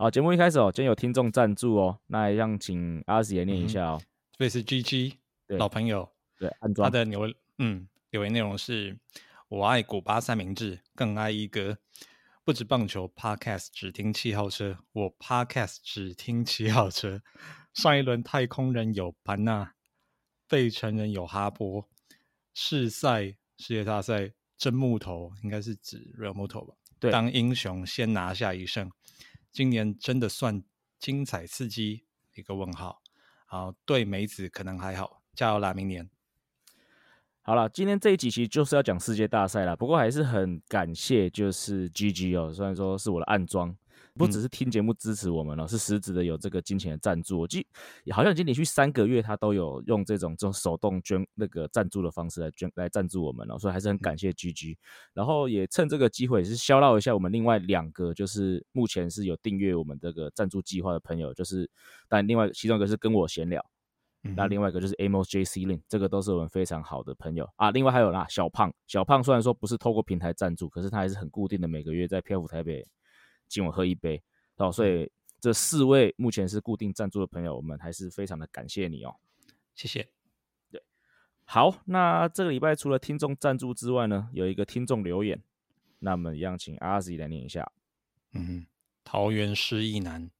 好，节目一开始哦，今天有听众赞助哦，那一样请阿紫也念一下哦。这是 GG 老朋友，对，安装他的留嗯留言内容是：我爱古巴三明治，更爱一哥。不止棒球，Podcast 只听七号车。我 Podcast 只听七号车。上一轮太空人有班纳，费城人有哈波。世赛世界大赛真木头，应该是指 Real 木头吧？对，当英雄先拿下一胜。今年真的算精彩刺激？一个问号。好，对梅子可能还好，加油啦！明年。好了，今天这一集其实就是要讲世界大赛了。不过还是很感谢，就是 G G 哦，虽然说是我的暗装，不只是听节目支持我们哦，是实质的有这个金钱的赞助。我记好像已经连续三个月，他都有用这种这种手动捐那个赞助的方式来捐来赞助我们哦，所以还是很感谢 G G。然后也趁这个机会，是消唠一下我们另外两个，就是目前是有订阅我们这个赞助计划的朋友，就是但另外其中一个是跟我闲聊。那另外一个就是 Amos J C Lin，这个都是我们非常好的朋友啊。另外还有啦，小胖，小胖虽然说不是透过平台赞助，可是他还是很固定的每个月在漂浮台北请我喝一杯哦。所以这四位目前是固定赞助的朋友，我们还是非常的感谢你哦。谢谢。对，好，那这个礼拜除了听众赞助之外呢，有一个听众留言，那么一样请阿 Z 来念一下。嗯，桃园失意男，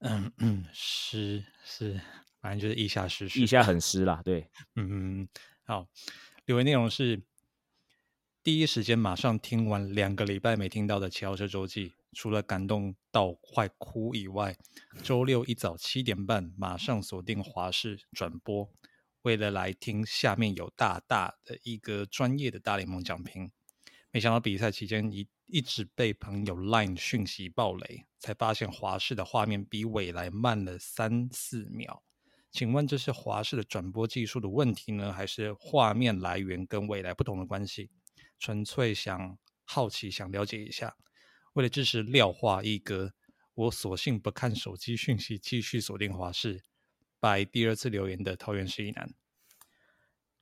嗯嗯，是是。反正就是意下湿湿，意下很湿啦。对，嗯，好，留言内容是：第一时间马上听完两个礼拜没听到的《七号车周记》，除了感动到快哭以外，周六一早七点半马上锁定华视转播，为了来听下面有大大的一个专业的大联盟讲评。没想到比赛期间一一直被朋友 Line 讯息暴雷，才发现华视的画面比未来慢了三四秒。请问这是华视的转播技术的问题呢，还是画面来源跟未来不同的关系？纯粹想好奇，想了解一下。为了支持廖化一哥，我索性不看手机讯息，继续锁定华视。拜第二次留言的桃园市一男，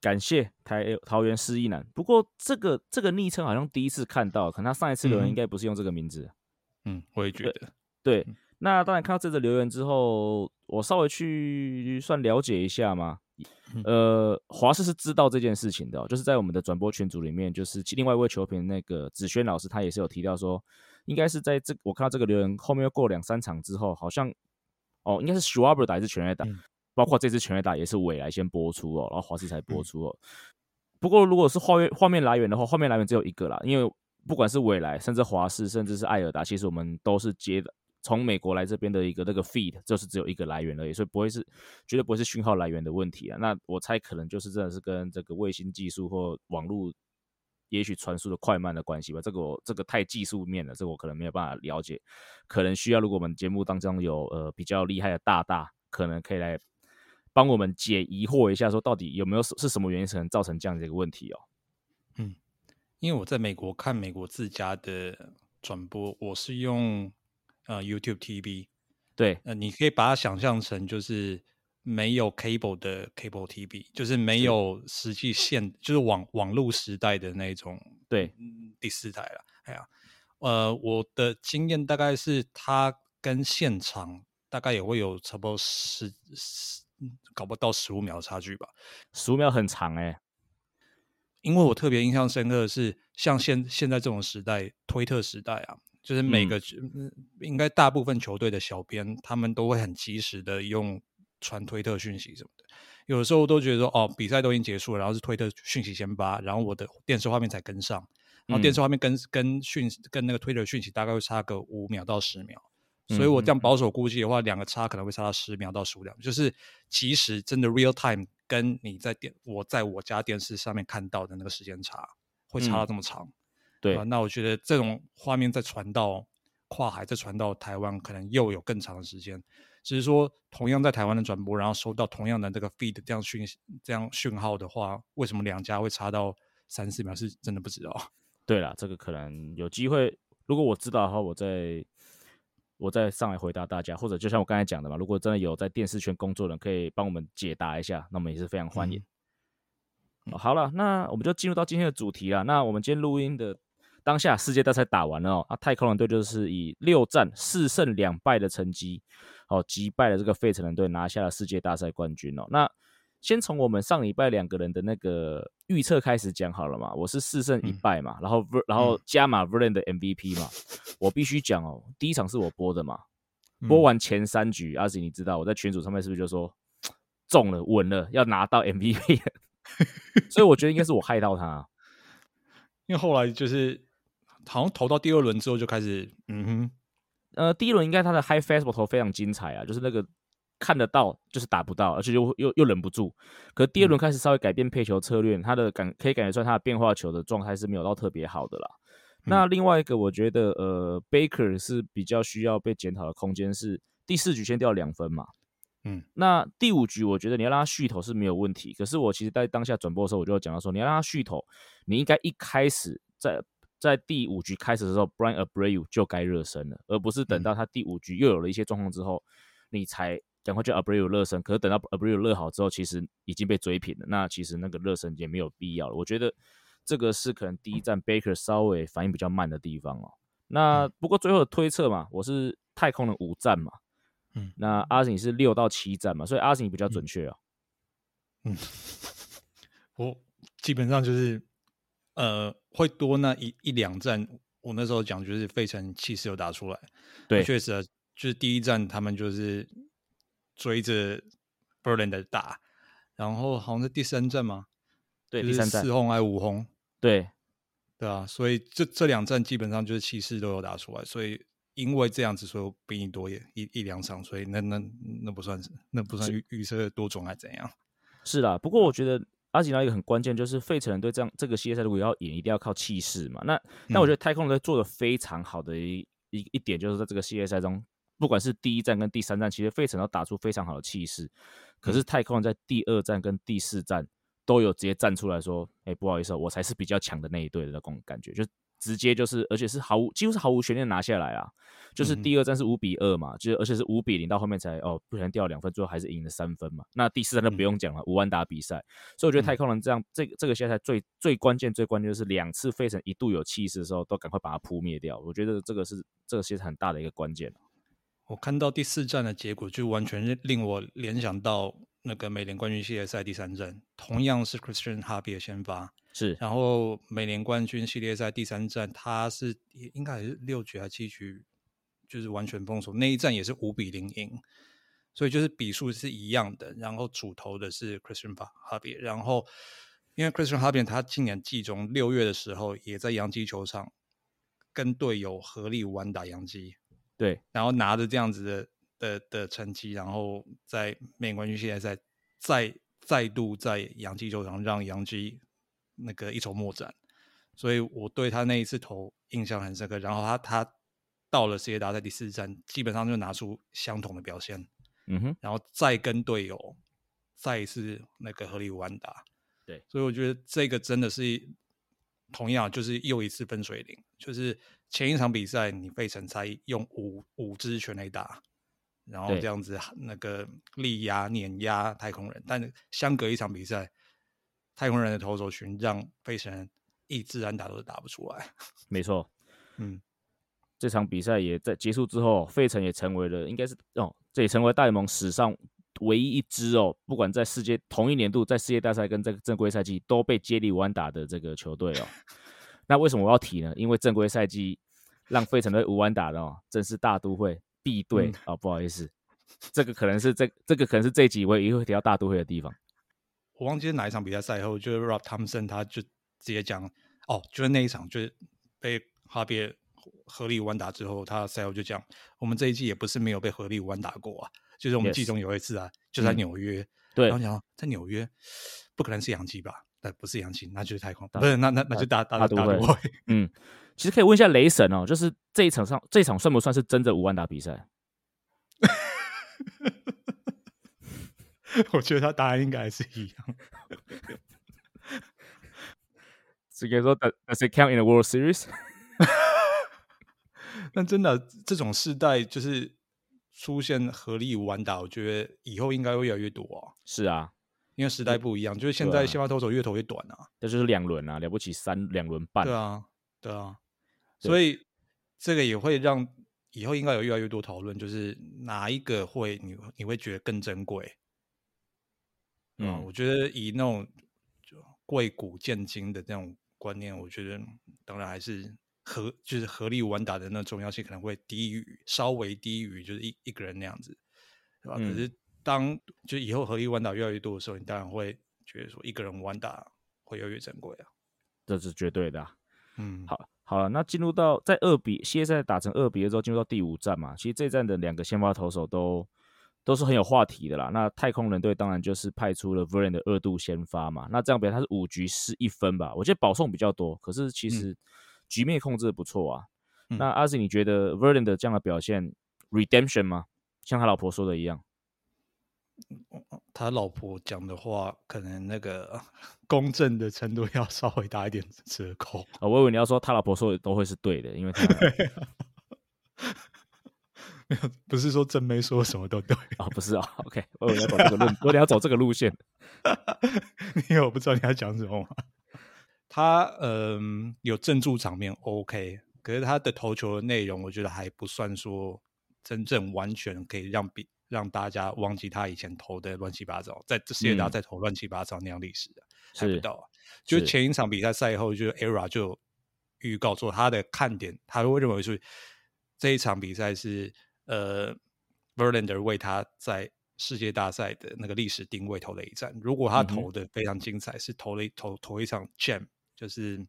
感谢台桃园市一男。不过这个这个昵称好像第一次看到，可能他上一次留言应该不是用这个名字。嗯，我也觉得。对。那当然，看到这则留言之后，我稍微去算了解一下嘛。呃，华视是知道这件事情的，就是在我们的转播群组里面，就是另外一位球评那个子轩老师，他也是有提到说，应该是在这我看到这个留言后面又过两三场之后，好像哦，应该是 Schwarber 打还是全垒打，包括这支全垒打也是未来先播出哦，然后华视才播出哦。不过如果是画面画面来源的话，画面来源只有一个啦，因为不管是未来，甚至华视，甚至是艾尔达，其实我们都是接的。从美国来这边的一个那个 feed 就是只有一个来源而已，所以不会是绝对不会是讯号来源的问题啊。那我猜可能就是真的是跟这个卫星技术或网络也许传输的快慢的关系吧。这个我这个太技术面了，这个我可能没有办法了解。可能需要如果我们节目当中有呃比较厉害的大大，可能可以来帮我们解疑惑一下，说到底有没有是什么原因可能造成这样的一个问题哦。嗯，因为我在美国看美国自家的转播，我是用。呃，YouTube TV，对，呃，你可以把它想象成就是没有 cable 的 cable TV，就是没有实际线，就是网网络时代的那种，对，第四台了。哎呀，呃，我的经验大概是它跟现场大概也会有差不多十十，搞不到十五秒差距吧，十五秒很长哎，因为我特别印象深刻的是，像现现在这种时代，推特时代啊。就是每个应该大部分球队的小编，他们都会很及时的用传推特讯息什么的。有的时候都觉得说，哦，比赛都已经结束了，然后是推特讯息先发，然后我的电视画面才跟上，然后电视画面跟跟讯跟那个推特讯息大概会差个五秒到十秒。所以我这样保守估计的话，两个差可能会差到十秒到十五秒，就是其实真的 real time 跟你在电我在我家电视上面看到的那个时间差会差到这么长。对，那我觉得这种画面再传到跨海，再传到台湾，可能又有更长的时间。只是说同样在台湾的转播，然后收到同样的这个 feed 这样讯这样讯号的话，为什么两家会差到三四秒？是真的不知道。对了，这个可能有机会，如果我知道的话，我再我再上来回答大家，或者就像我刚才讲的嘛，如果真的有在电视圈工作的人可以帮我们解答一下，那我们也是非常欢迎。好了，那我们就进入到今天的主题了。那我们今天录音的当下，世界大赛打完了哦，啊，太空人队就是以六战四胜两败的成绩，哦，击败了这个费城人队，拿下了世界大赛冠军哦。那先从我们上礼拜两个人的那个预测开始讲好了嘛，我是四胜一败嘛，然后然后加码 Verlander 的 MVP 嘛，我必须讲哦，第一场是我播的嘛，播完前三局，阿紫你知道我在群组上面是不是就说中了稳了要拿到 MVP？所以我觉得应该是我害到他，因为后来就是好像投到第二轮之后就开始，嗯哼，呃，第一轮应该他的 high fastball 投非常精彩啊，就是那个看得到就是打不到，而且又又又忍不住。可第二轮开始稍微改变配球策略，他的感可以感觉出来他的变化球的状态是没有到特别好的啦。那另外一个我觉得呃，Baker 是比较需要被检讨的空间是第四局先掉两分嘛。嗯，那第五局我觉得你要让他续投是没有问题。可是我其实在当下转播的时候，我就讲到说，你要让他续投，你应该一开始在在第五局开始的时候，Brian Abreu 就该热身了，而不是等到他第五局又有了一些状况之后，你才赶快叫 Abreu 热身。可是等到 Abreu 热好之后，其实已经被追平了。那其实那个热身也没有必要了。我觉得这个是可能第一站 Baker 稍微反应比较慢的地方哦。那不过最后的推测嘛，我是太空的五站嘛。嗯，那阿信是六到七站嘛，所以阿信比较准确啊。嗯，我基本上就是呃，会多那一一两站。我那时候讲就是费城气势有打出来，对，确实啊，就是第一站他们就是追着 Berlin 的打，然后好像是第三站嘛，对，第三站四轰还是五轰？对，对啊，所以这这两站基本上就是气势都有打出来，所以。因为这样子说比你多一一一两场，所以那那那不算是那不算预预测多种还怎样？是啦，不过我觉得阿吉拉一个很关键就是费城人对这样这个系列赛如果要赢，一定要靠气势嘛。那那我觉得太空人队做的非常好的一一一点就是在这个系列赛中，不管是第一站跟第三站，其实费城都打出非常好的气势。可是太空人在第二站跟第四站都有直接站出来说：“哎，不好意思，我才是比较强的那一队的那种感觉。”就直接就是，而且是毫无几乎是毫无悬念拿下来啊！就是第二战是五比二嘛，就是而且是五比零，到后面才哦不小心掉两分，最后还是赢了三分嘛。那第四战就不用讲了，五万打比赛。所以我觉得太空人这样，这个这个现在最最关键最关键就是两次费城一度有气势的时候，都赶快把它扑灭掉。我觉得这个是这个其实很大的一个关键。我看到第四战的结果，就完全令我联想到那个美联冠军系列赛第三战，同样是 Christian Harvey 先发。是，然后美联冠军系列赛第三战，他是应该是六局还是七局，就是完全封锁那一战也是五比零赢，所以就是比数是一样的。然后主投的是 Christian Harvey，然后因为 Christian Harvey 他今年季中六月的时候也在洋基球场跟队友合力玩打洋基，对，然后拿着这样子的的的成绩，然后在美联冠军系列赛再再度在洋基球场让洋基。那个一筹莫展，所以我对他那一次投印象很深刻。然后他他到了世界大赛第四站，基本上就拿出相同的表现，嗯哼，然后再跟队友再一次那个合力完打，对，所以我觉得这个真的是同样就是又一次分水岭，就是前一场比赛你费城才用五五支全垒打，然后这样子那个力压碾压太空人，但相隔一场比赛。太空人的投手群让费城一自然打都打不出来。没错，嗯，这场比赛也在结束之后，费城也成为了应该是哦，这也成为大联盟史上唯一一支哦，不管在世界同一年度在世界大赛跟这个正规赛季都被接力完打的这个球队哦。那为什么我要提呢？因为正规赛季让费城队无完打的哦，正是大都会 B 队啊，不好意思，这个可能是这这个可能是这几位也会提到大都会的地方。我忘记是哪一场比赛赛后，就是 Rob Thompson 他就直接讲，哦，就是那一场，就是被哈比合力完打之后，他赛后就讲，我们这一季也不是没有被合力完打过啊，就是我们季中有一次啊，就在纽约，对，然后讲在纽约不可能是洋基吧？那不是洋基，那就是太空，不是，那那那就大大都会，嗯，其实可以问一下雷神哦，就是这一场上这一场算不算是真的五万打比赛？我觉得他答案应该还是一样。只可以说 Does it count in the World Series？但真的这种世代就是出现合力完打，我觉得以后应该会越来越多啊。是啊，因为时代不一样，就是现在先发投手越投越短啊。这就是两轮啊，了不起三两轮半。对啊，对啊，所以这个也会让以后应该有越来越多讨论，就是哪一个会你你会觉得更珍贵？嗯，嗯。我觉得以那种就贵古见今的这种观念，我觉得当然还是合就是合力完打的那重要性可能会低于稍微低于就是一一个人那样子，对吧？嗯可是当就以后合力完打越来越多的时候，你当然会觉得说一个人完打会越来越珍贵啊。这是绝对的啊、嗯，好，好了，那进入到在二比系列赛打成二比的之后，进入到第五战嘛，其实这一战的两个先发投手都都是很有话题的啦。那太空人队当然就是派出了 Verlander 的二度先发嘛，那这样比他是五局失一分吧，我觉得保送比较多，可是其实局面控制的不错啊。嗯那阿信，你觉得 Verlander 这样的表现 redemption 吗？像他老婆说的一样，他老婆讲的话，可能那个公正的程度要稍微打一点折扣。哦，我以为你要说他老婆说的都会是对的，因为他没有，不是说真没说什么都对，哦不是哦，OK，我以为你要走这个路，我以为你要走这个路线。因为我不知道你要讲什么嘛。他嗯、有镇住场面 OK，可是他的投球的内容，我觉得还不算说真正完全可以让比让大家忘记他以前投的乱七八糟，在这世界大嗯赛投乱七八糟那样历史的、还是不到啊。就前一场比赛赛后，就是 ERA 就预告说他的看点，他会认为是这一场比赛是呃 Verlander 为他在世界大赛的那个历史定位投了一战。如果他投的非常精彩，是投了一投投一场 Gem，就是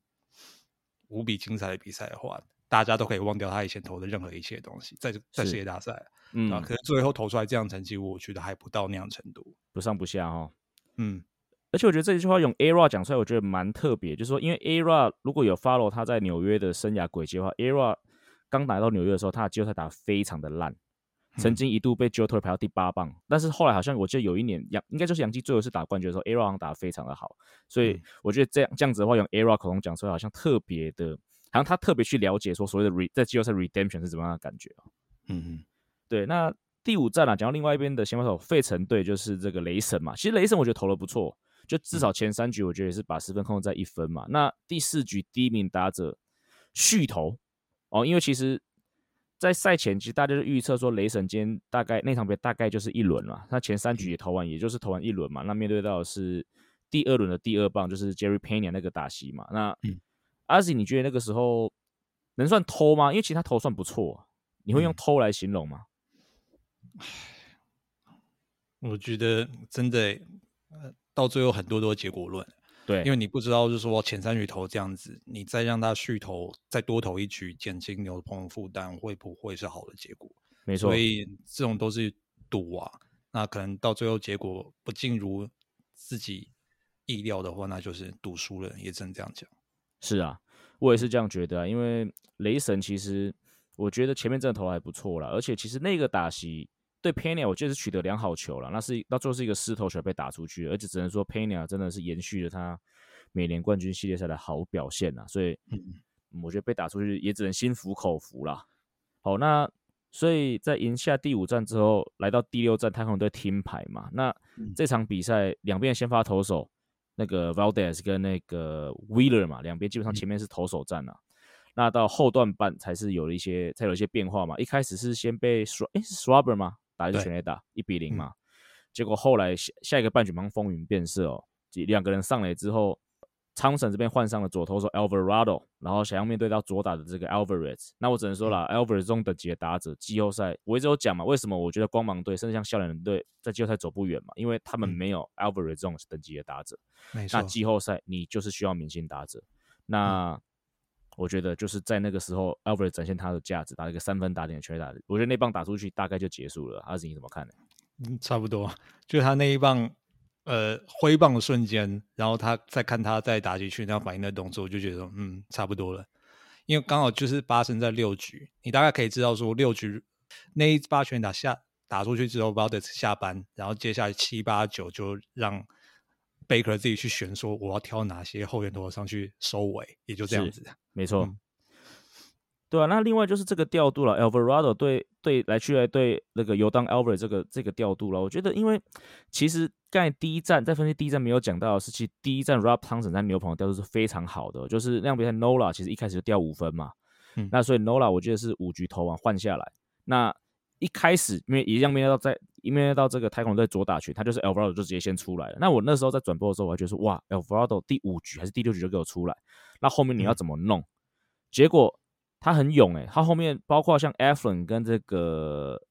无比精彩的比赛的话，大家都可以忘掉他以前投的任何一切东西，在在世界大赛嗯啊。，可是最后投出来这样成绩，我觉得还不到那样程度。不上不下哦。嗯而且我觉得这句话用 ERA 讲出来，我觉得蛮特别，就是说，因为 ERA 如果有 follow 他在纽约的生涯轨迹的话，ERA 刚来到纽约的时候，他的季后赛打得非常的烂，曾经一度被 Joe Torre 排到第八棒，但是后来好像我记得有一年杨应该就是杨基最后一次打冠军的时候，ERA 打得非常的好，所以嗯我觉得这样这样子的话，用 ERA 口中讲出来，好像特别的，好像他特别去了解说所谓的 re 在季后赛 redemption 是怎么样的感觉啊。嗯嗯对，那第五站啊，讲到另外一边的先发手费城队，就是这个雷神嘛。其实雷神我觉得投的不错，就至少前三局我觉得也是把十分控制在一分嘛。那第四局第一名打者续投哦，因为其实，在赛前其实大家就预测说雷神今天大概那场比赛大概就是一轮嘛，那前三局也投完，也就是投完一轮嘛。那面对到的是第二轮的第二棒，就是 Jerry Pena 那个打席嘛。那嗯阿 Z，你觉得那个时候能算偷吗？因为其实他投算不错，你会用嗯偷来形容吗？我觉得真的，呃，到最后很多都是结果论，对，因为你不知道，就是说前三局投这样子，你再让他续投，再多投一局，减轻牛棚的负担，会不会是好的结果？没错所，以这种都是赌啊。那可能到最后结果不尽如自己意料的话，那就是赌输了，也只能这样讲。是啊，我也是这样觉得啊。因为雷神其实我觉得前面真的投还不错啦，而且其实那个打席对 Pena 我记得是取得良好球了，那是到最后是一个失头球被打出去，而且只能说 Pena 真的是延续了他每年冠军系列赛的好表现啊，所以我觉得被打出去也只能心服口服啦。好，那所以在赢下第五战之后，来到第六战，太空人队听牌嘛。那嗯这场比赛两边先发投手，那个 Valdez 跟那个 Wheeler 嘛，两边基本上嗯前面是投手战啊。那到后段半才是有了一些，才有一些变化嘛。一开始是先被 s 诶是 Schwarber 吗？打一个全垒打，一比零嗯。嘛。结果后来下下一个半局马上风云变色哦，两个人上来之后，汤神这边换上了左投手 Alvarado，然后想要面对到左打的这个 Alvarez，那我只能说啦、a l v a r e z 这种等级的打者，季后赛我一直有讲嘛，为什么我觉得光芒队甚至像笑脸人队在季后赛走不远嘛，因为他们嗯。没有 Alvarez 这种等级的打者。没。那季后赛你就是需要明星打者，那我觉得就是在那个时候，Alvarez 展现他的价值，打了一个三分打点的全打，我觉得那棒打出去大概就结束了。阿紫你怎么看呢？嗯，差不多，就他那一棒，呃，挥棒的瞬间，然后他再看他在打击区那反应的动作，我就觉得，嗯，差不多了。因为刚好就是发生在六局，你大概可以知道说六局那一八拳打下打出去之后 v a l d e s 下班，然后接下来七八九就让 Baker 自己去选，说我要挑哪些后援投手上去收尾，也就这样子。没错。对啊，那另外就是这个调度了，Alvarado 对对来去来对那个尤当 Alvarez 这个这个调度了。我觉得，因为其实刚才第一站在分析第一站没有讲到的是，其实第一站 Rob Thompson 在牛棚的调度是非常好的，就是那样比赛 Nola 其实一开始就掉五分嘛，嗯，那所以 Nola 我记得是五局投完换下来。那一开始因为一样面对到在一面对到这个太空队左打群，他就是 Alvarado 就直接先出来了。那我那时候在转播的时候，我还觉得说哇，Alvarado 第五局还是第六局就给我出来，那后面你要怎么弄？结果。他很勇诶，他后面包括像 e f l i n 跟这个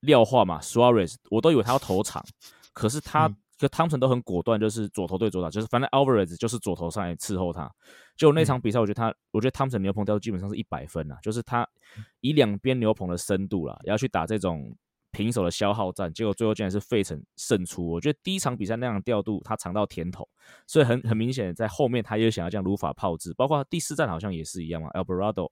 廖化嘛，Suarez，我都以为他要投场，可是他跟汤臣都很果断，就是左投对左打，就是反正 Alvarez 就是左投上来伺候他。就那场比赛，我觉得他，我觉得汤臣牛棚都基本上是一百分啊，就是他以两边牛棚的深度啦，要去打这种平手的消耗战，结果最后竟然是费城胜出。我觉得第一场比赛那样调度，他尝到甜头，所以很很明显，在后面他也想要这样如法炮制，包括第四战好像也是一样嘛，Alvarado。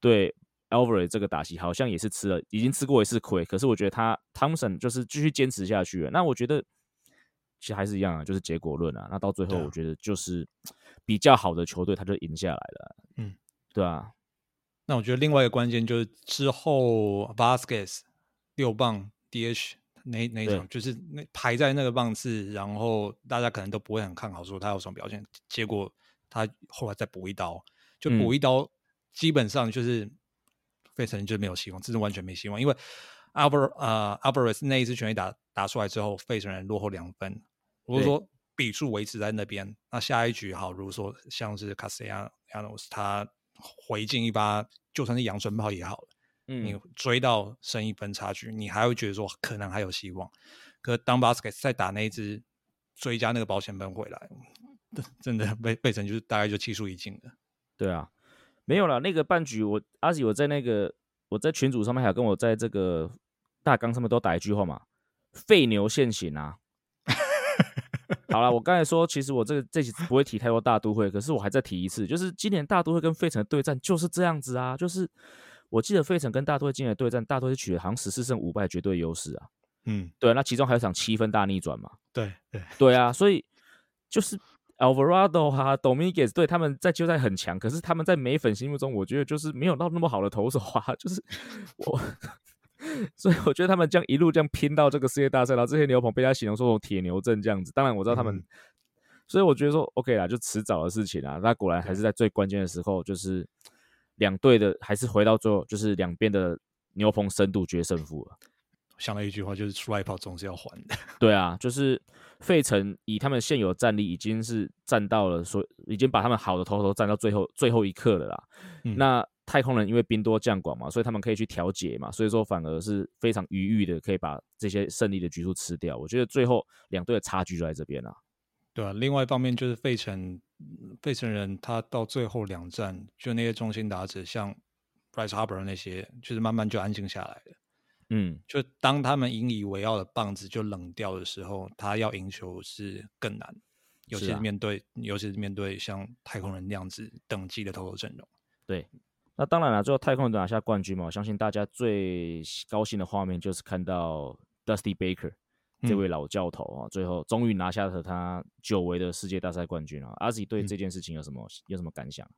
对 Alvarez 这个打戏好像也是吃了，已经吃过一次亏。可是我觉得他 Thompson 就是继续坚持下去了。那我觉得其实还是一样啊，就是结果论啊。那到最后我觉得就是比较好的球队他就赢下来了。嗯，对啊。那我觉得另外一个关键就是之后 Vasquez 六棒 DH 那那场就是那排在那个棒次，然后大家可能都不会很看好说他有什么表现。结果他后来再补一刀，就补一刀。基本上就是费城就没有希望，真的完全没希望。因为 Albert 呃 Alvarez 那一次全垒打打出来之后，费城人落后两分。如果说比数维持在那边，那下一局好，如果说像是 Castellanos 他回敬一发，就算是阳春炮也好了。嗯，你追到升一分差距，你还会觉得说可能还有希望。可当 Basket 再打那一支追加那个保险分回来，真的被费城就是大概就气数已尽了。对啊。没有了，那个半局我阿喜我在那个我在群组上面还有跟我在这个大纲上面都打一句话嘛，废牛现行啊。好了，我刚才说其实我这个这期不会提太多大都会，可是我还再提一次，就是今年大都会跟费城的对战就是这样子啊，就是我记得费城跟大都会今年的对战，大都会取得好像十四胜五败绝对优势啊。嗯，对，那其中还有场七分大逆转嘛。对对对啊，所以就是。Alvarado 哈，Dominguez 对他们在季后赛很强，可是他们在美粉心目中，我觉得就是没有到那么好的投手啊，就是我，所以我觉得他们这样一路这样拼到这个世界大赛，然后这些牛棚被他形容说铁牛阵这样子。当然我知道他们，所以我觉得说 OK 啦，就迟早的事情啊。那果然还是在最关键的时候，就是两队的还是回到最后，就是两边的牛棚深度决胜负了。想了一句话，就是出来跑总是要还的。对啊，就是费城以他们现有战力，已经是站到了说，已经把他们好的头头站到最后最后一刻了啦。那太空人因为兵多将广嘛，所以他们可以去调节嘛，所以说反而是非常愉悦的，可以把这些胜利的局数吃掉。我觉得最后两队的差距就在这边了。对啊，另外一方面就是费城费城人他到最后两战，就那些中心打者，像 Bryce Harper 那些，就是慢慢就安静下来了。嗯，就当他们引以为傲的棒子就冷掉的时候，他要赢球是更难，尤其是面对，尤其是面对像太空人那样子等级的投手阵容。对，那当然了，最后太空人拿下冠军嘛，我相信大家最高兴的画面就是看到 Dusty Baker 这位老教头啊，最后终于拿下了他久违的世界大赛冠军啊。阿 Z 对这件事情有什么有什么感想？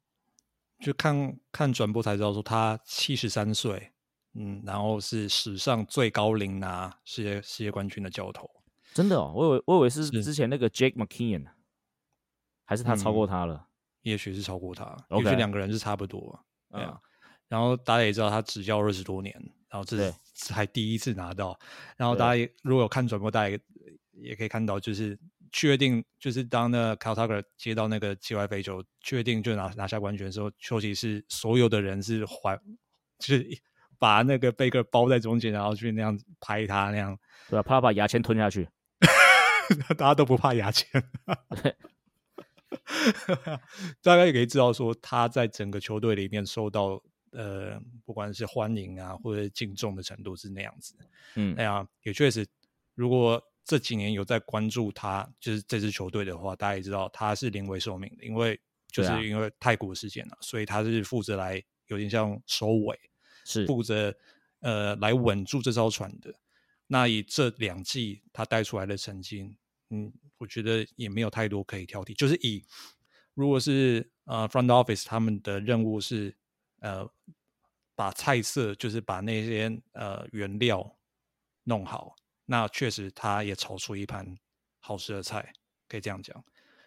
就看看转播才知道，说他七十三岁。嗯，然后是史上最高龄拿世界世界冠军的教头，真的哦，我以为我以为是之前那个 Jake McKeon，还是他超过他了？也许是超过他，也许两个人是差不多。对啊，然后大家也知道他执教二十多年，然后这是才第一次拿到。然后大家也如果有看转播，大家也可以看到，就是确定就是当那 Cal Tucker 接到那个界外飞球，确定就拿拿下冠军的时候，休息室所有的人是怀就是。把那个贝克包在中间，然后去那样拍他那样，对吧？怕把牙签吞下去，大家都不怕牙签。大家也可以知道，说他在整个球队里面受到呃，不管是欢迎啊，或者敬重的程度是那样子。嗯，哎呀，也确实，如果这几年有在关注他，就是这支球队的话，大家也知道他是临危受命的，因为就是因为泰国事件了，所以他是负责来有点像收尾。是负责呃来稳住这艘船的，那以这两季他带出来的成绩，嗯，我觉得也没有太多可以挑剔。就是以如果是呃 front office 他们的任务是呃把菜色，就是把那些呃原料弄好，那确实他也炒出一盘好吃的菜，可以这样讲。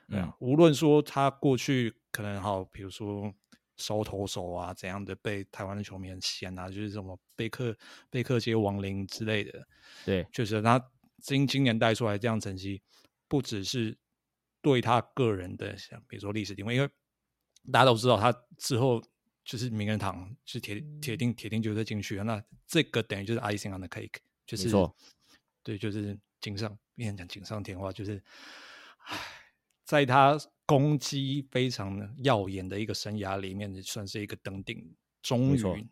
嗯，无论说他过去可能好，比如说收投手啊怎样的，被台湾的球迷很嫌啊，就是什么贝克贝克街亡灵之类的。对，确实他今今年带出来这样成绩，不只是对他个人的，像比如说历史定位，因为大家都知道他之后就是名人堂是铁铁定铁定就会进去了，那这个等于就是 icing on the cake，就是对，就是锦上，别人讲锦上添花，就是唉。在他攻击非常耀眼的一个生涯里面，算是一个登顶，终于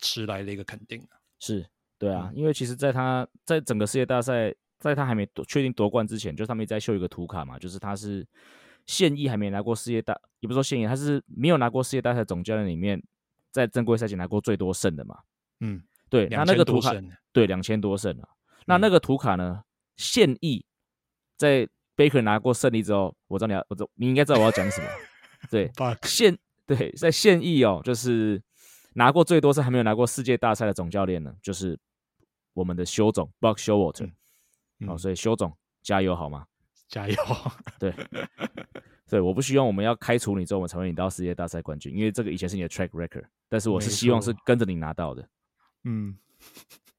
迟来的一个肯定是，对啊，因为其实，在他在整个世界大赛，在他还没确定夺冠之前，就是他们在秀一个图卡嘛，就是他是现役还没拿过世界大，也不说现役，他是没有拿过世界大赛总教练里面，在正规赛前拿过最多胜的嘛。嗯，对，他那个图卡，对，两千多胜啊。那那个图卡呢，现役在。Baker 拿过胜利之后，我知道你要，我知你应该知道我要讲什么。对，现对在现役哦，就是拿过最多是还没有拿过世界大赛的总教练呢，就是我们的修总 Buck Showalter。好，所以修总加油好吗？加油！对，对，我不希望我们要开除你之后，我们才会你到世界大赛冠军，因为这个以前是你的 track record，但是我是希望是跟着你拿到的。嗯。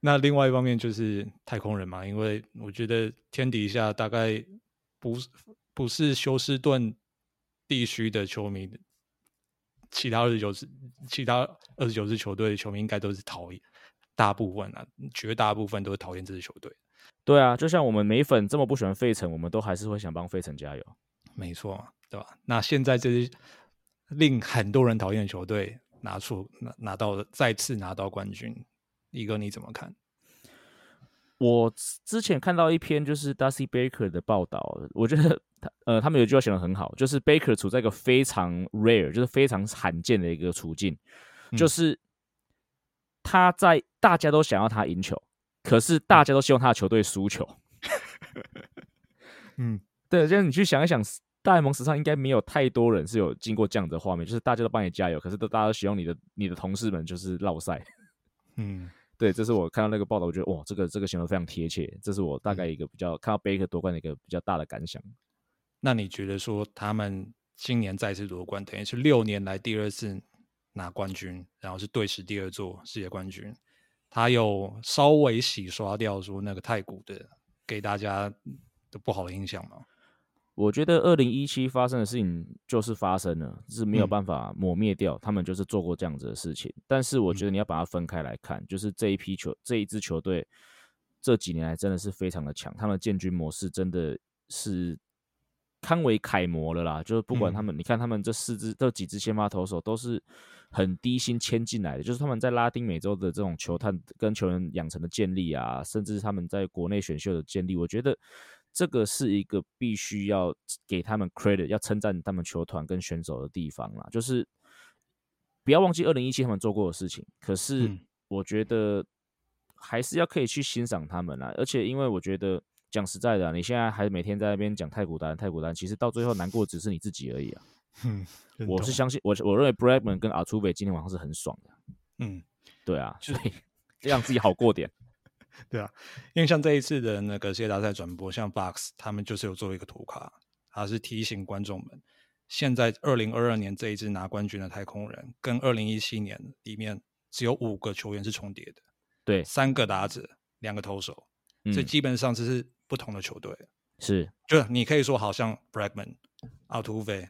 那另外一方面就是太空人嘛，因为我觉得天底下大概不不是休斯顿地区的球迷，其他二十九支其他二十九支球队的球迷应该都是讨厌，大部分啊，绝大部分都是讨厌这支球队。对啊，就像我们美粉这么不喜欢费城，我们都还是会想帮费城加油。没错，对吧？那现在这支令很多人讨厌的球队拿出拿拿到了再次拿到冠军。一哥你怎么看？我之前看到一篇就是 Dusty Baker 的报道，我觉得他呃，他们有句话写的很好，就是 Baker 处在一个非常 rare，就是非常罕见的一个处境，就是他在大家都想要他赢球，可是大家都希望他的球队输球。嗯，对，就是你去想一想，大联盟史上应该没有太多人是有经过这样的画面，就是大家都帮你加油，可是都大家都希望你的你的同事们就是落赛。嗯，对，这是我看到那个报道，我觉得哇，这个这个形容非常贴切。这是我大概一个比较看到贝克夺冠的一个比较大的感想。那你觉得说他们今年再次夺冠，等于是六年来第二次拿冠军，然后是队史第二座世界冠军，他有稍微洗刷掉说那个太古的给大家的不好的印象吗？我觉得二零一七发生的事情就是发生了，是没有办法抹灭掉。他们就是做过这样子的事情，但是我觉得你要把它分开来看，就是这一批球这一支球队这几年来真的是非常的强，他们建军模式真的是堪为楷模了啦。就是不管他们，你看他们这四支这几支先发投手都是很低薪签进来的，就是他们在拉丁美洲的这种球探跟球员养成的建立啊，甚至他们在国内选秀的建立，我觉得。这个是一个必须要给他们 credit，要称赞他们球团跟选手的地方啦。就是不要忘记二零一七他们做过的事情。可是我觉得还是要可以去欣赏他们啦。而且因为我觉得讲实在的，你现在还每天在那边讲太古丹太古丹，其实到最后难过只是你自己而已啊。嗯，我是相信我我认为 Bradman 跟阿图伟今天晚上是很爽的。嗯，对啊，所以 让自己好过点。对啊，因为像这一次的那个世界大赛转播，像 Box 他们就是有做一个图卡，它是提醒观众们，现在二零二二年这一支拿冠军的太空人，跟二零一七年里面只有五个球员是重叠的，对，三个打者，两个投手，所以基本上这是不同的球队，是，就你可以说好像 Bregman、奥图菲、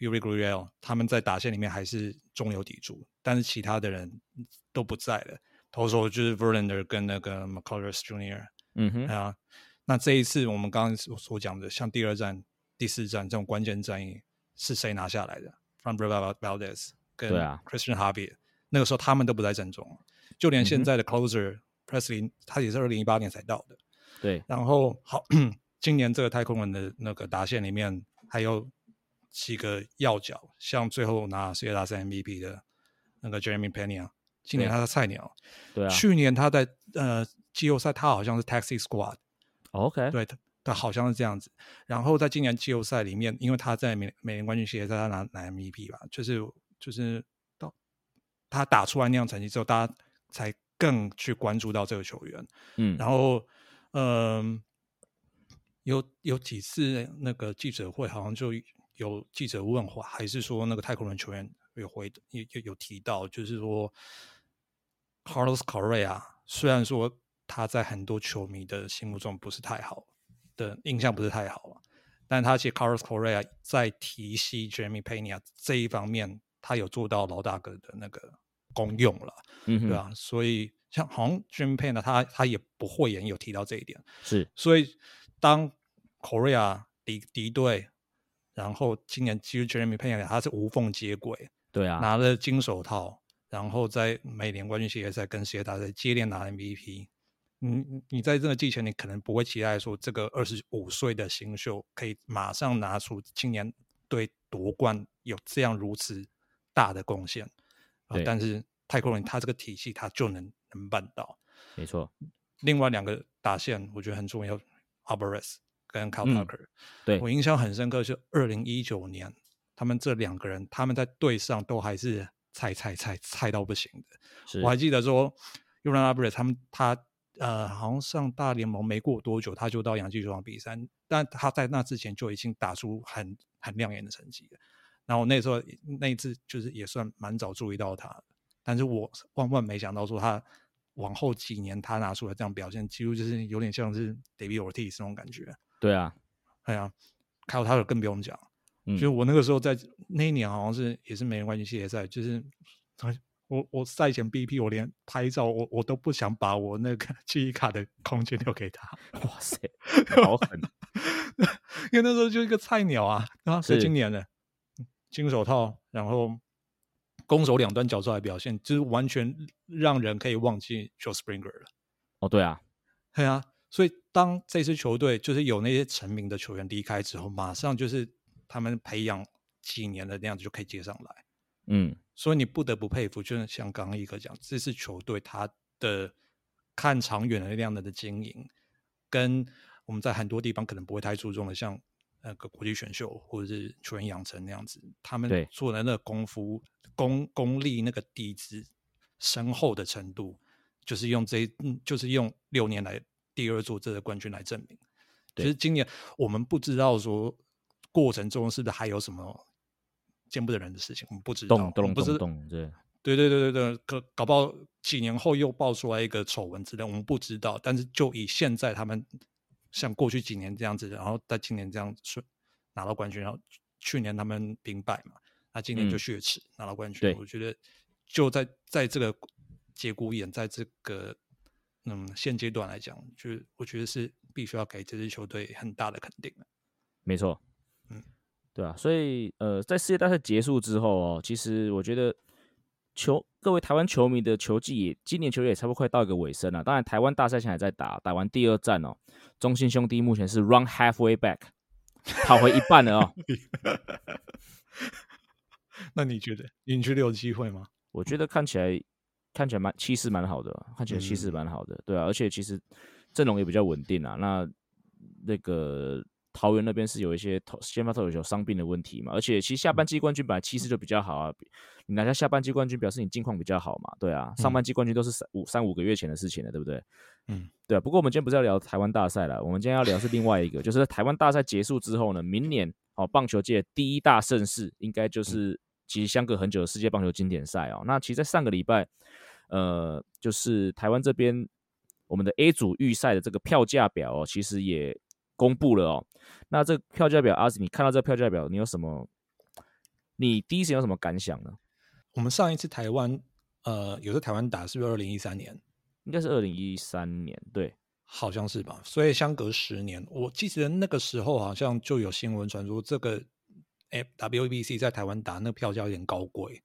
Uri g r i e l 他们在打线里面还是中流砥柱，但是其他的人都不在了。投手就是 Verlander 跟那个 McCullers Jr.，嗯哼啊，那这一次我们刚刚所所讲的，像第二站、第四站这种关键战役是谁拿下来的？From Bravo Valdez 跟 Christian Harvey，那个时候他们都不在阵中，就连现在的 Closer Presley，他也是二零一八年才到的。对，然后好，今年这个太空人的那个打线里面还有几个要角，像最后拿世界大赛 MVP 的那个 Jeremy Pena。今年他是菜鸟，对啊。去年他在呃季后赛他好像是 Taxi Squad，OK，对，他他好像是这样子。然后在今年季后赛里面，因为他在美美联冠军系列赛他拿拿 MVP 吧，就是就是到他打出来那样成绩之后，大家才更去关注到这个球员。嗯，然后，嗯、有有几次那个记者会，好像就有记者问话，还是说那个太空人球员有回有有有提到，就是说 Carlos Correa 虽然说他在很多球迷的心目中不是太好的印象不是太好了，但他其实 Carlos Correa 在提携 Jeremy Pena 这一方面，他有做到老大哥的那个功用了。嗯哼，对啊，所以像好像 Jim Payne 他他也不讳言有提到这一点，是，所以当 Korea 敌敌对，然后今年其实 Jeremy Payne 他是无缝接轨，对啊，拿了金手套，然后在美联冠军系列赛跟世界大赛接连拿 MVP。你你你在这个季前，你可能不会期待说这个二十五岁的新秀可以马上拿出今年对夺冠有这样如此大的贡献，啊对但是太空人他这个体系他就能能办到。没错，另外两个打线我觉得很重要，Alvarez 跟 Cal 嗯 Tucker，、对我印象很深刻是二零一九年，他们这两个人他们在队上都还是菜菜菜菜到不行的。我还记得说 u r a n Alvarez 他们他呃好像上大联盟没过多久，他就到洋基球场比赛，但他在那之前就已经打出很很亮眼的成绩了。然后那时候那一次就是也算蛮早注意到他的，但是我万万没想到说他往后几年他拿出来这样表现，几乎就是有点像是 David Ortiz 那种感觉。对啊，哎呀，还有他的更不用讲，嗯。就是我那个时候在那一年好像是也是美联冠军系列赛，就是哎我我赛前 BP 我连拍照我我都不想把我那个 记忆卡的空间留给他，哇塞，好狠，因为那时候就一个菜鸟啊，啊，是是。今年的金手套，然后攻守两端角出来表现，就是完全让人可以忘记 Joe Springer 了。哦，对啊，对啊，所以当这支球队就是有那些成名的球员离开之后，马上就是他们培养几年的那样子就可以接上来。嗯，所以你不得不佩服，就是像刚刚一哥讲，这支球队他的看长远的那样的的经营，跟我们在很多地方可能不会太注重的，像那个国际选秀或者是球员养成那样子，他们做的那个功夫、功功力那个底子深厚的程度，就是用这嗯，就是用六年来第二座这个冠军来证明。其实今年我们不知道说过程中是不是还有什么见不得人的事情，我们不知道，动动我们不知动动，对，对对对对对，搞搞不好几年后又爆出来一个丑闻之类，我们不知道。但是就以现在他们像过去几年这样子，然后在今年这样顺拿到冠军，然后去年他们兵败嘛，那今年就嗯血耻、拿到冠军。我觉得就在在这个节骨眼，在这个嗯现阶段来讲，就是我觉得是必须要给这支球队很大的肯定的。没错，嗯，对啊，所以呃，在世界大赛结束之后哦，其实我觉得球各位台湾球迷的球季也今年球季也差不多快到一个尾声了。当然，台湾大赛现在还在打，打完第二战哦，中信兄弟目前是 run halfway back，跑回一半了哦。那你觉得你觉得有机会吗？我觉得看起来看起来蛮气势蛮好的，看起来气势嗯蛮好的，对啊，而且其实阵容也比较稳定啊。那那个桃园那边是有一些投先发投手有伤病的问题嘛，而且其实下半季冠军本来气势就比较好啊，你拿下下半季冠军表示你近况比较好嘛，对啊，上半季冠军都是三五三五个月前的事情了，对不对？嗯，对啊。不过我们今天不是要聊台湾大赛了，我们今天要聊是另外一个，就是在台湾大赛结束之后呢，明年哦棒球界第一大盛事应该就是其实相隔很久的世界棒球经典赛哦。那其实，在上个礼拜，呃，就是台湾这边我们的 A 组预赛的这个票价表哦，其实也公布了哦。那这个票价表，阿紫，你看到这个票价表，你有什么？你第一时间有什么感想呢？我们上一次台湾呃有在台湾打是不是二零一三年？应该是二零一三年，对，好像是吧，所以相隔十年，我记得那个时候好像就有新闻传出，这个哎 WBC 在台湾打那个票价有点高贵，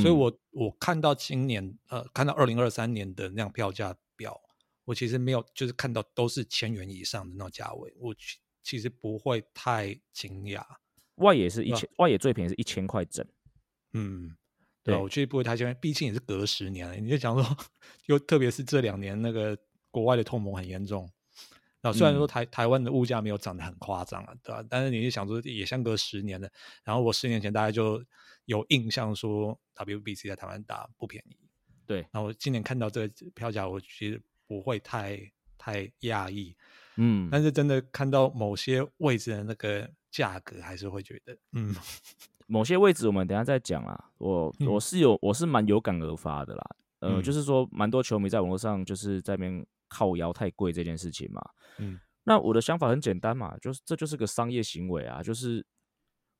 所以嗯我我看到今年呃看到二零二三年的那样票价表，我其实没有就是看到都是千元以上的那种价位，我其其实不会太惊讶，外野是一千，外野最便宜是一千块整，嗯。对我其实不会太惊讶，毕竟也是隔十年了。你就想说，又特别是这两年那个国外的通膨很严重。那虽然说台台湾的物价没有涨得很夸张啊，对吧？但是你就想说，也相隔十年了。然后我十年前大概就有印象说，WBC 在台湾打不便宜。对，然后我今年看到这个票价，我其实不会太太讶异。嗯，但是真的看到某些位置的那个价格，还是会觉得，嗯，某些位置我们等下再讲啦。我我是有我是蛮有感而发的啦。呃，就是说蛮多球迷在网络上就是在边靠腰太贵这件事情嘛。嗯，那我的想法很简单嘛，就是这就是个商业行为啊。就是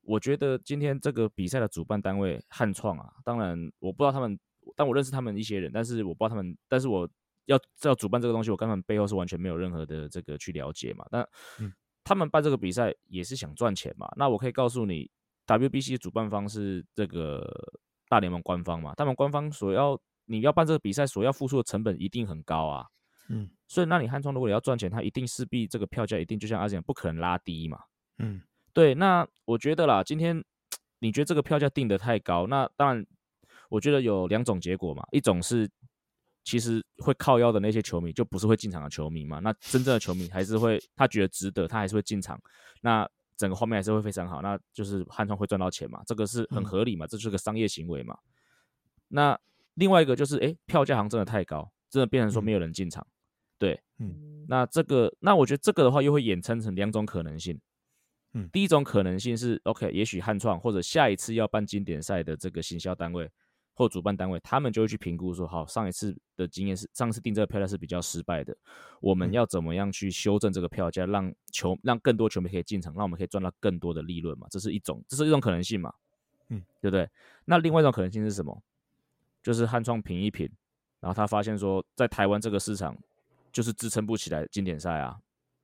我觉得今天这个比赛的主办单位汉创啊，当然我不知道他们，但我认识他们一些人，但是我不知道他们，但是我要要主办这个东西，我根本背后是完全没有任何的这个去了解嘛。但他们办这个比赛也是想赚钱嘛。那我可以告诉你，WBC 主办方是这个大联盟官方嘛，他们官方所要你要办这个比赛所要付出的成本一定很高啊。嗯，所以那你汉创如果你要赚钱，它一定势必这个票价一定就像阿讲，不可能拉低嘛。嗯，对。那我觉得啦，今天你觉得这个票价定的太高，那当然，我觉得有两种结果嘛。一种是其实会靠腰的那些球迷就不是会进场的球迷嘛，那真正的球迷还是会他觉得值得，他还是会进场。那整个画面还是会非常好，那就是汉创会赚到钱嘛，这个是很合理嘛，这是个商业行为嘛。那另外一个就是，哎，票价好像真的太高，真的变成说没有人进场。对，嗯，那这个，那我觉得这个的话，又会衍生成两种可能性。嗯，第一种可能性是，OK，也许汉创或者下一次要办经典赛的这个行销单位或主办单位，他们就会去评估说，好，上一次的经验是，上次定这个票价是比较失败的，我们要怎么样去修正这个票价，让球让更多球迷可以进场，让我们可以赚到更多的利润嘛？这是一种，这是一种可能性嘛？嗯，对不对？那另外一种可能性是什么？就是汉创评一评，然后他发现说，在台湾这个市场。就是支撑不起来经典赛啊，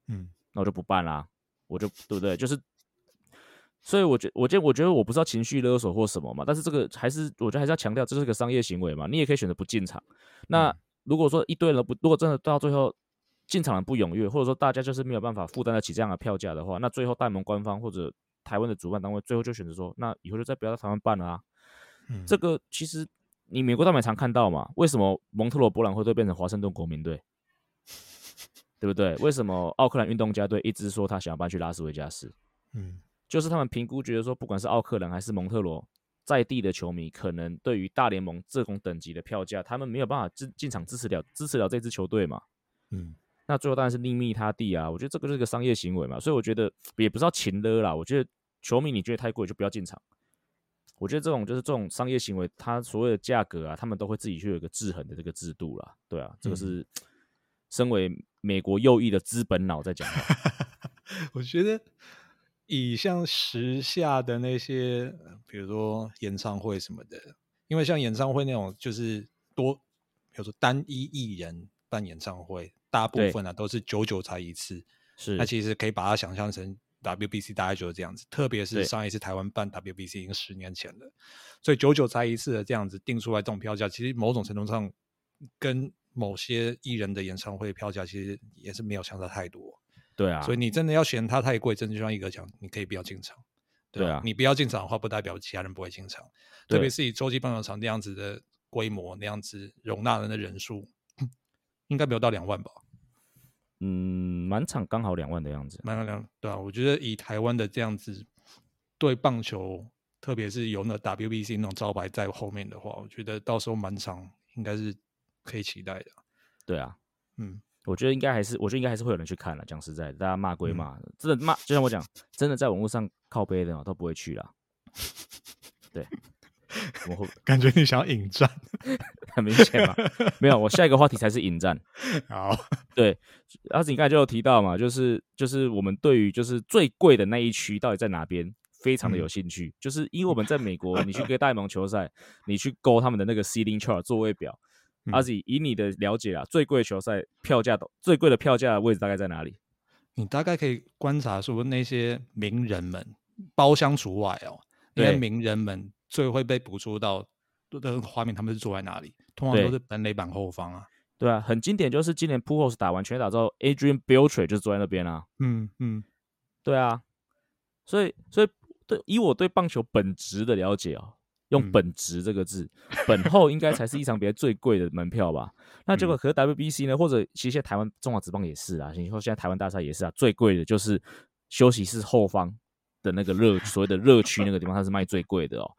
嗯，那我就不办啦，我就对不对？就是，所以我觉我觉得我觉得我不知道情绪勒索或什么嘛，但是这个还是我觉得还是要强调，这是个商业行为嘛，你也可以选择不进场。那如果说一堆人不，如果真的到最后进场人不踊跃，或者说大家就是没有办法负担得起这样的票价的话，那最后大盟官方或者台湾的主办单位最后就选择说，那以后就再不要在台湾办了啊。嗯，这个其实你美国大美常看到嘛，为什么蒙特罗博览会会变成华盛顿国民队？对不对？为什么奥克兰运动家队一直说他想要搬去拉斯维加斯？嗯，就是他们评估觉得说，不管是奥克兰还是蒙特罗在地的球迷，可能对于大联盟这种等级的票价，他们没有办法进进场支持了支持了这支球队嘛？嗯，那最后当然是另觅他地啊。我觉得这个是个商业行为嘛，所以我觉得也不是要情勒啦。我觉得球迷你觉得太贵就不要进场。我觉得这种就是这种商业行为，它所谓的价格啊，他们都会自己去有一个制衡的这个制度啦。对啊，这个是身为。美国右翼的资本脑在讲话，我觉得以像时下的那些，比如说演唱会什么的，因为像演唱会那种就是多，比如说单一艺人办演唱会，大部分啊都是久久才一次，是那其实可以把它想象成 WBC，大概就是这样子。特别是上一次台湾办 WBC 已经十年前了，所以久久才一次的这样子定出来这种票价，其实某种程度上跟。某些艺人的演唱会票价其实也是没有相差太多，对啊，所以你真的要嫌它太贵，真的就像一哥讲，你可以不要进场，对啊，你不要进场的话，不代表其他人不会进场，特别是以洲际棒球场那样子的规模，那样子容纳人的人数，应该没有到两万吧？嗯，满场刚好两万的样子，满场两对啊，我觉得以台湾的这样子对棒球，特别是有那 WBC 那种招牌在后面的话，我觉得到时候满场应该是。可以期待的，对啊，嗯，我觉得应该还是，我觉得应该还是会有人去看了。讲实在的，大家骂归骂，真的骂，就像我讲，真的在网络上靠背的都不会去了。对，我会感觉你想要引战，很明显嘛。没有，我下一个话题才是引战。好，对，阿子你刚才就有提到嘛，就是就是我们对于就是最贵的那一区到底在哪边，非常的有兴趣。就是因为我们在美国，你去跟大联盟球赛，你去勾他们的那个 seating chart 座位表。阿子，以你的了解啊，最贵的球赛票价都最贵的票价位置大概在哪里？你大概可以观察说那些名人们，包厢除外哦，那些名人们最会被捕捉到的画面，他们是坐在哪里？通常都是本垒板后方啊。对啊，很经典，就是今年 Pujols 打完全打之后，Adrian Beltre 就坐在那边啊。嗯嗯，对啊，所以所以对以我对棒球本质的了解啊。用嗯本值这个字，本后应该才是一场比赛最贵的门票吧？那结果嗯可是 WBC 呢，或者其实现在台湾中华职棒也是啊，你说现在台湾大赛也是啊，最贵的就是休息室后方的那个热 所谓的热区那个地方，它是卖最贵的哦。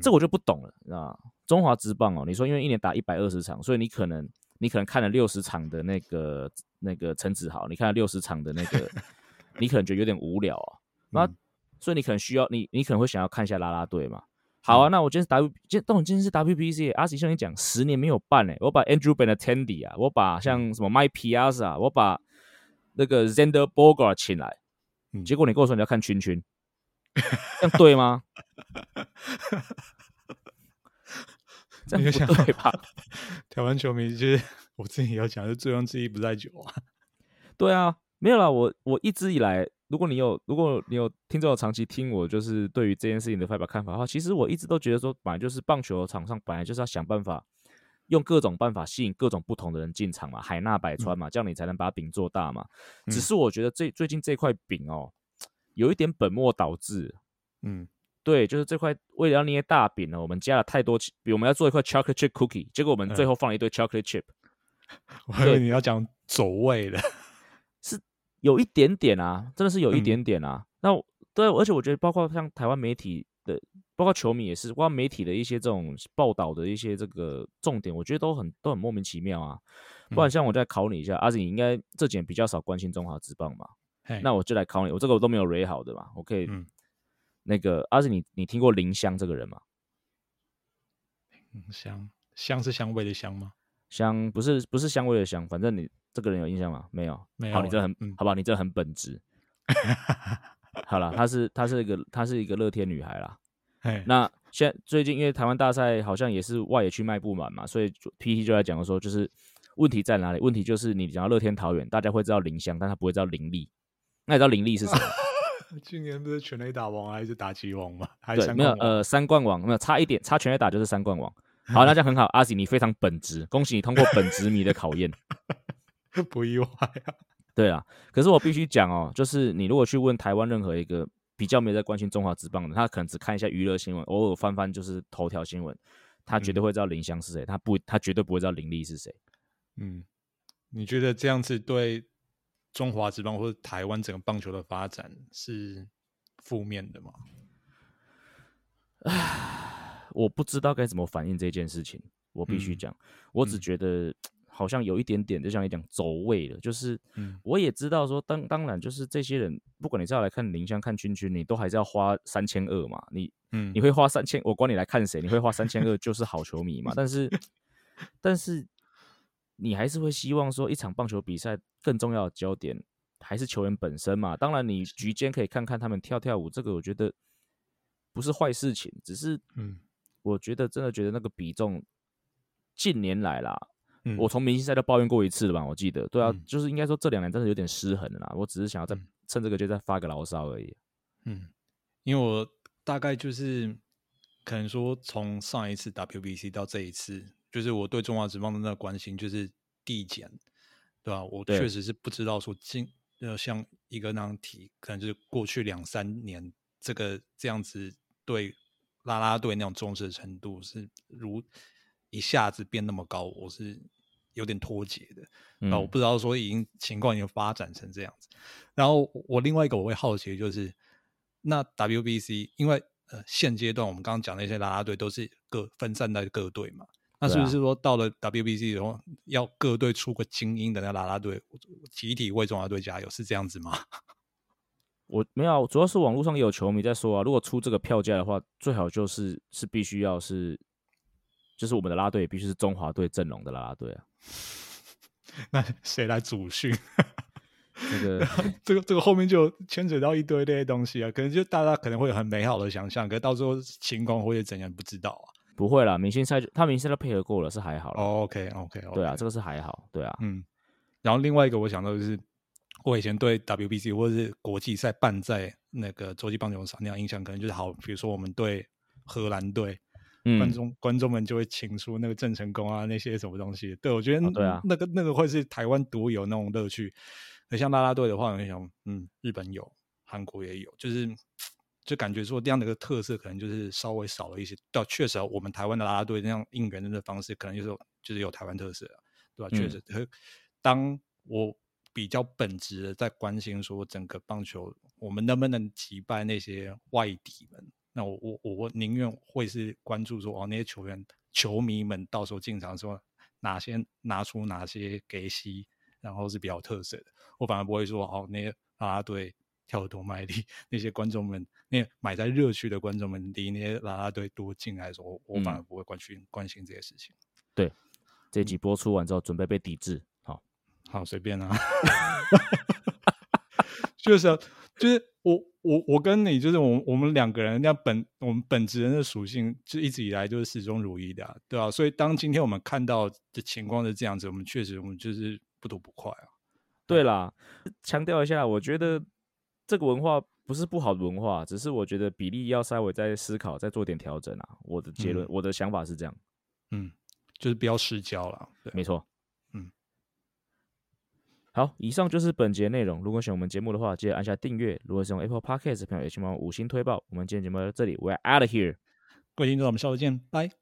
这嗯我就不懂了啊。中华职棒哦，你说因为一年打一百二十场，所以你可能你可能看了六十场的那个那个陈子豪，你看了六十场的那个，你可能觉得有点无聊啊。那、嗯所以你可能需要你你可能会想要看一下啦啦队嘛。好啊，那我今天是 W，今天但我今天是 WPC，阿喜向你讲，十年没有办嘞、我把 Andrew Benintendi 啊，我把像什么 Mike Piazza，我把那个 Zander Bogart 请来，嗯结果你跟我说你要看圈圈，这样对吗？这样不对吧？台湾球迷就是我自己要讲，就醉翁之意不在酒啊。对啊，没有啦，我我一直以来，如果你有如果你有听众有长期听我，就是对于这件事情的发表看法的话，其实我一直都觉得说，本来就是棒球场上本来就是要想办法，用各种办法吸引各种不同的人进场嘛，海纳百川嘛，这样你才能把饼做大嘛。只嗯是我觉得这最近这块饼哦，有一点本末倒置。嗯对，就是这块为了要捏大饼呢，我们加了太多，比我们要做一块 chocolate chip cookie，结果我们最嗯后放了一堆 chocolate chip，、我以为你要讲走位的。有一点点啊，真的是有一嗯点点啊。那对，而且我觉得包括像台湾媒体的，包括球迷也是，包括媒体的一些这种报道的一些这个重点，我觉得都很都很莫名其妙啊。不然嗯像我再考你一下，阿紫，你应该这几年比较少关心中华职棒嘛？嘿那我就来考你，我这个我都没有 re 好的嘛，我可以，嗯那个阿紫，你你听过林香这个人吗？林香香是香味的香吗？香不是不是香味的香，反正你这个人有印象吗？没有，好，没有你这很、嗯好吧，你这很本质。好了，她是她是一个她是一个乐天女孩啦。嘿，那现在最近因为台湾大赛好像也是外野区卖不满嘛，所以 PT 就在讲说，就是问题在哪里？问题就是你讲到乐天桃园，大家会知道林香，但他不会知道林立。那你知道林立是什么？去年不是全垒打王还是打击王吗？还对，没有呃三冠王，没有差一点，差全垒打就是三冠王。好，那这样很好，阿喜你非常本职，恭喜你通过本职迷的考验。不意外啊。对啊，可是我必须讲哦，就是你如果去问台湾任何一个比较没有在关心中华职棒的，他可能只看一下娱乐新闻，偶尔翻翻就是头条新闻，他绝对嗯会知道林香是谁，他不，他绝对不会知道林立是谁。嗯，你觉得这样子对中华职棒或者台湾整个棒球的发展是负面的吗？我不知道该怎么反应这件事情，我必须嗯讲，我只嗯。觉得好像有一点点，就像你讲走位了，就是嗯。我也知道说，当当然就是这些人，不管你是要来看林香、看君君，你都还是要花三千二嘛，你嗯你会花三千，我管你来看谁，你会花三千二就是好球迷嘛。但是，但是你还是会希望说，一场棒球比赛更重要的焦点还是球员本身嘛。当然，你局间可以看看他们跳跳舞，这个我觉得不是坏事情，只是嗯我觉得真的觉得那个比重近年来啦，嗯我从明星赛都抱怨过一次了吧？我记得，对啊，嗯就是应该说这两年真的有点失衡了啦。我只是想要再嗯趁这个就再发个牢骚而已。嗯，因为我大概就是可能说从上一次 WBC 到这一次，就是我对中华职棒的那个关心就是递减，对吧、我确实是不知道说今呃像一个那样提，可能就是过去两三年这个这样子对啦啦队那种重视的程度是如一下子变那么高，我是有点脱节的。啊，我嗯不知道说已经情况已经发展成这样子。然后我我另外一个我会好奇的就是，那 WBC 因为呃现阶段我们刚刚讲那些啦啦队都是各分散在各队嘛，那是不是说到了 WBC 以后要各队出个精英的那啦啦队，集体为中华队加油，是这样子吗？我没有啊，主要是网络上也有球迷在说啊，如果出这个票价的话，最好就是是必须要是，就是我们的啦啦队必须是中华队阵容的啦啦队啊。那谁来主训？这个 这个这个后面就牵扯到一堆这些东西啊，可能就大家可能会有很美好的想象，可是到时候情况会怎样不知道啊。不会啦，明星赛就他明星赛都配合过了，是还好 OK OK，对啊，这个是还好，对啊，嗯，然后另外一个我想到就是，我以前对 WBC 或者是国际赛办在那个洲际棒球场那样印象，可能就是好，比如说我们对荷兰队，观嗯，众观众们就会请出那个郑成功啊那些什么东西。对我觉得、哦对啊那个那个会是台湾独有那种乐趣。那像啦啦队的话，我就想，嗯，日本有，韩国也有，就是就感觉说这样的一个特色可能就是稍微少了一些。对，确实我们台湾的啦啦队那样应援的方式，可能就是就是有台湾特色，对吧？确实，当我比较本质的在关心说整个棒球，我们能不能击败那些外敌们？那我我我宁愿会是关注说哦，那些球员球迷们到时候进场说哪些拿出哪些给西，然后是比较特色的。我反而不会说哦，那些啦啦队跳得多卖力，那些观众们，那买在热区的观众们离那些啦啦队多近来说，我反而不会关心关心这些事情。对，这集播出完之后，准备被抵制。好，随便啊。就是，就是我我我跟你，就是我我们两个人，那本我们本职人的属性，就一直以来就是始终如一的，对吧？所以当今天我们看到的情况是这样子，我们确实我们就是不吐不快啊。对啦，强调一下，我觉得这个文化不是不好的文化，只是我觉得比例要稍微再思考，再做点调整啊。我的结论，我的想法是这样，嗯，就是不要失焦了。没错。好，以上就是本节内容。如果喜欢我们节目的话，记得按下订阅。如果是用 Apple Podcast 的朋友，也请帮我五星推爆。我们今天节目到这里，We're out of here。各位听众，我们下次见，拜。